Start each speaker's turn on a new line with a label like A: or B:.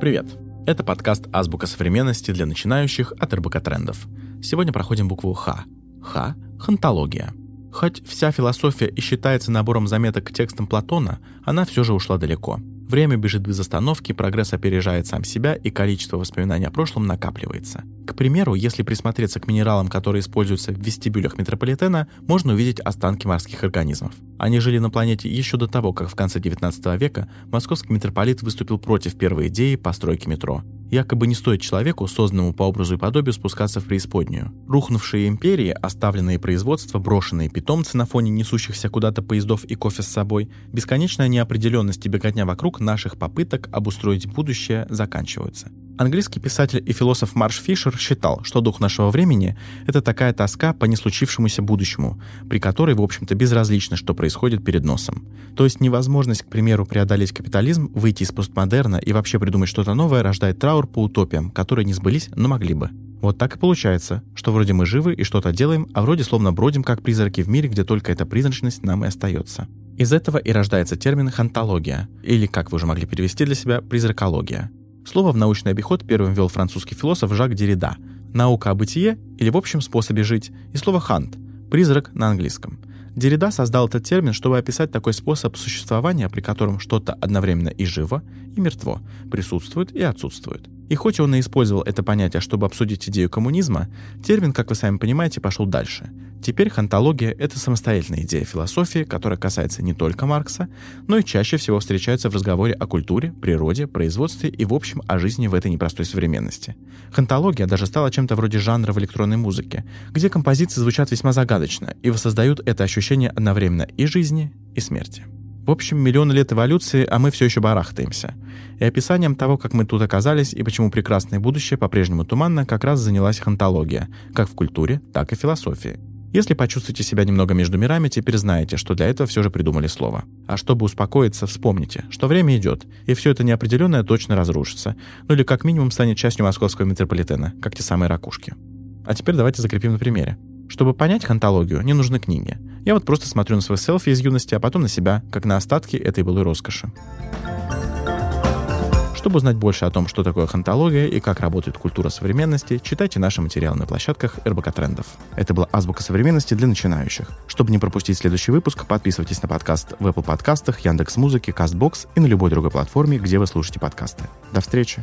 A: Привет! Это подкаст «Азбука современности» для начинающих от РБК Трендов. Сегодня проходим букву «Х». «Х» — хантология. Хоть вся философия и считается набором заметок к текстам Платона, она все же ушла далеко — Время бежит без остановки, прогресс опережает сам себя, и количество воспоминаний о прошлом накапливается. К примеру, если присмотреться к минералам, которые используются в вестибюлях метрополитена, можно увидеть останки морских организмов. Они жили на планете еще до того, как в конце 19 века московский митрополит выступил против первой идеи постройки метро. Якобы не стоит человеку, созданному по образу и подобию, спускаться в преисподнюю. Рухнувшие империи, оставленные производства, брошенные питомцы на фоне несущихся куда-то поездов и кофе с собой, бесконечная неопределенность и беготня вокруг наших попыток обустроить будущее заканчиваются. Английский писатель и философ Марш Фишер считал, что дух нашего времени — это такая тоска по неслучившемуся будущему, при которой, в общем-то, безразлично, что происходит перед носом. То есть невозможность, к примеру, преодолеть капитализм, выйти из постмодерна и вообще придумать что-то новое рождает траур по утопиям, которые не сбылись, но могли бы. Вот так и получается, что вроде мы живы и что-то делаем, а вроде словно бродим как призраки в мире, где только эта призрачность нам и остается. Из этого и рождается термин «хантология», или, как вы уже могли перевести для себя, «призракология». Слово в научный обиход первым ввел французский философ Жак Деррида. Наука о бытие или в общем способе жить, и слово «хант» — призрак на английском. Деррида создал этот термин, чтобы описать такой способ существования, при котором что-то одновременно и живо, и мертво, присутствует и отсутствует. И хоть он и использовал это понятие, чтобы обсудить идею коммунизма, термин, как вы сами понимаете, пошел дальше. Теперь хантология — это самостоятельная идея философии, которая касается не только Маркса, но и чаще всего встречается в разговоре о культуре, природе, производстве и, в общем, о жизни в этой непростой современности. Хантология даже стала чем-то вроде жанра в электронной музыке, где композиции звучат весьма загадочно и воссоздают это ощущение одновременно и жизни, и смерти. В общем, миллионы лет эволюции, а мы все еще барахтаемся. И описанием того, как мы тут оказались и почему прекрасное будущее по-прежнему туманно, как раз занялась хантология, как в культуре, так и в философии. Если почувствуете себя немного между мирами, теперь знаете, что для этого все же придумали слово. А чтобы успокоиться, вспомните, что время идет, и все это неопределенное точно разрушится, ну или как минимум станет частью московского метрополитена, как те самые ракушки. А теперь давайте закрепим на примере. Чтобы понять хантологию, не нужны книги. Я вот просто смотрю на свой селфи из юности, а потом на себя, как на остатки этой былой роскоши. Чтобы узнать больше о том, что такое хантология и как работает культура современности, читайте наши материалы на площадках РБК Трендов. Это была азбука современности для начинающих. Чтобы не пропустить следующий выпуск, подписывайтесь на подкаст в Apple подкастах, Яндекс.Музыке, Castbox и на любой другой платформе, где вы слушаете подкасты. До встречи!